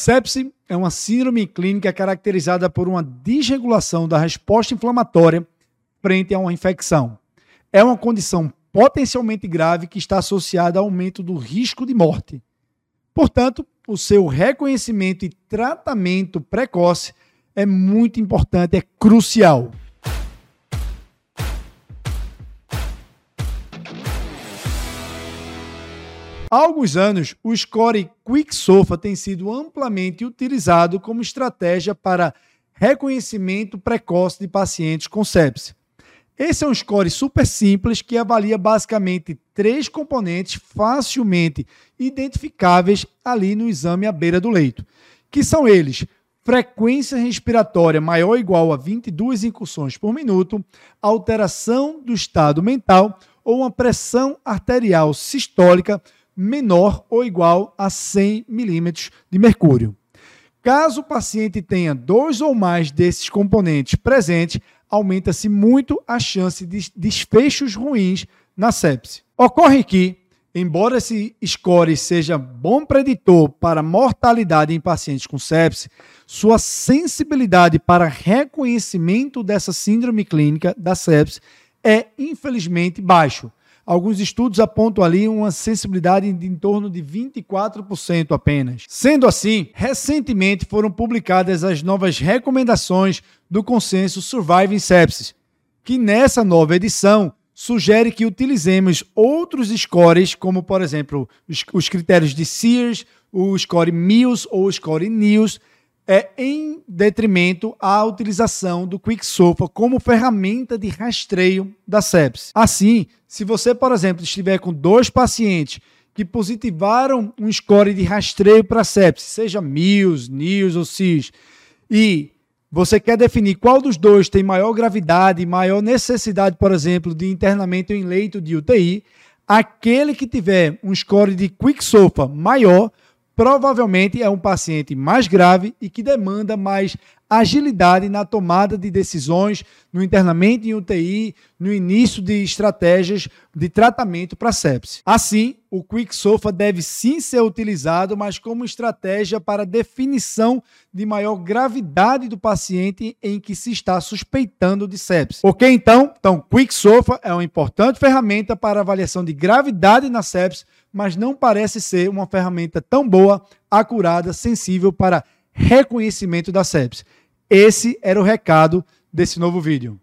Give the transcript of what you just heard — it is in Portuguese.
Sepse é uma síndrome clínica caracterizada por uma desregulação da resposta inflamatória frente a uma infecção. É uma condição potencialmente grave que está associada ao aumento do risco de morte. Portanto, o seu reconhecimento e tratamento precoce é muito importante, é crucial. Há alguns anos, o score QuickSofa tem sido amplamente utilizado como estratégia para reconhecimento precoce de pacientes com sepsis. Esse é um score super simples que avalia basicamente três componentes facilmente identificáveis ali no exame à beira do leito, que são eles: frequência respiratória maior ou igual a 22 incursões por minuto, alteração do estado mental ou uma pressão arterial sistólica menor ou igual a 100 milímetros de mercúrio. Caso o paciente tenha dois ou mais desses componentes presentes, aumenta-se muito a chance de desfechos ruins na sepse. Ocorre que, embora esse score seja bom preditor para mortalidade em pacientes com sepse, sua sensibilidade para reconhecimento dessa síndrome clínica da sepse é infelizmente baixo Alguns estudos apontam ali uma sensibilidade de em torno de 24% apenas. Sendo assim, recentemente foram publicadas as novas recomendações do consenso Surviving Sepsis, que nessa nova edição sugere que utilizemos outros scores, como por exemplo os, os critérios de Sears, o score Mills ou o score News, é, em detrimento à utilização do QuickSofa como ferramenta de rastreio da sepsis. Assim, se você, por exemplo, estiver com dois pacientes que positivaram um score de rastreio para sepsis, seja MILS, NILS ou CIS, e você quer definir qual dos dois tem maior gravidade, maior necessidade, por exemplo, de internamento em leito de UTI, aquele que tiver um score de QuickSofa maior provavelmente é um paciente mais grave e que demanda mais agilidade na tomada de decisões, no internamento em UTI, no início de estratégias de tratamento para sepse. Assim, o QuickSofa deve sim ser utilizado, mas como estratégia para definição de maior gravidade do paciente em que se está suspeitando de sepse. Ok, então? Então, QuickSofa é uma importante ferramenta para avaliação de gravidade na sepse, mas não parece ser uma ferramenta tão boa, acurada, sensível para reconhecimento da sepse. Esse era o recado desse novo vídeo.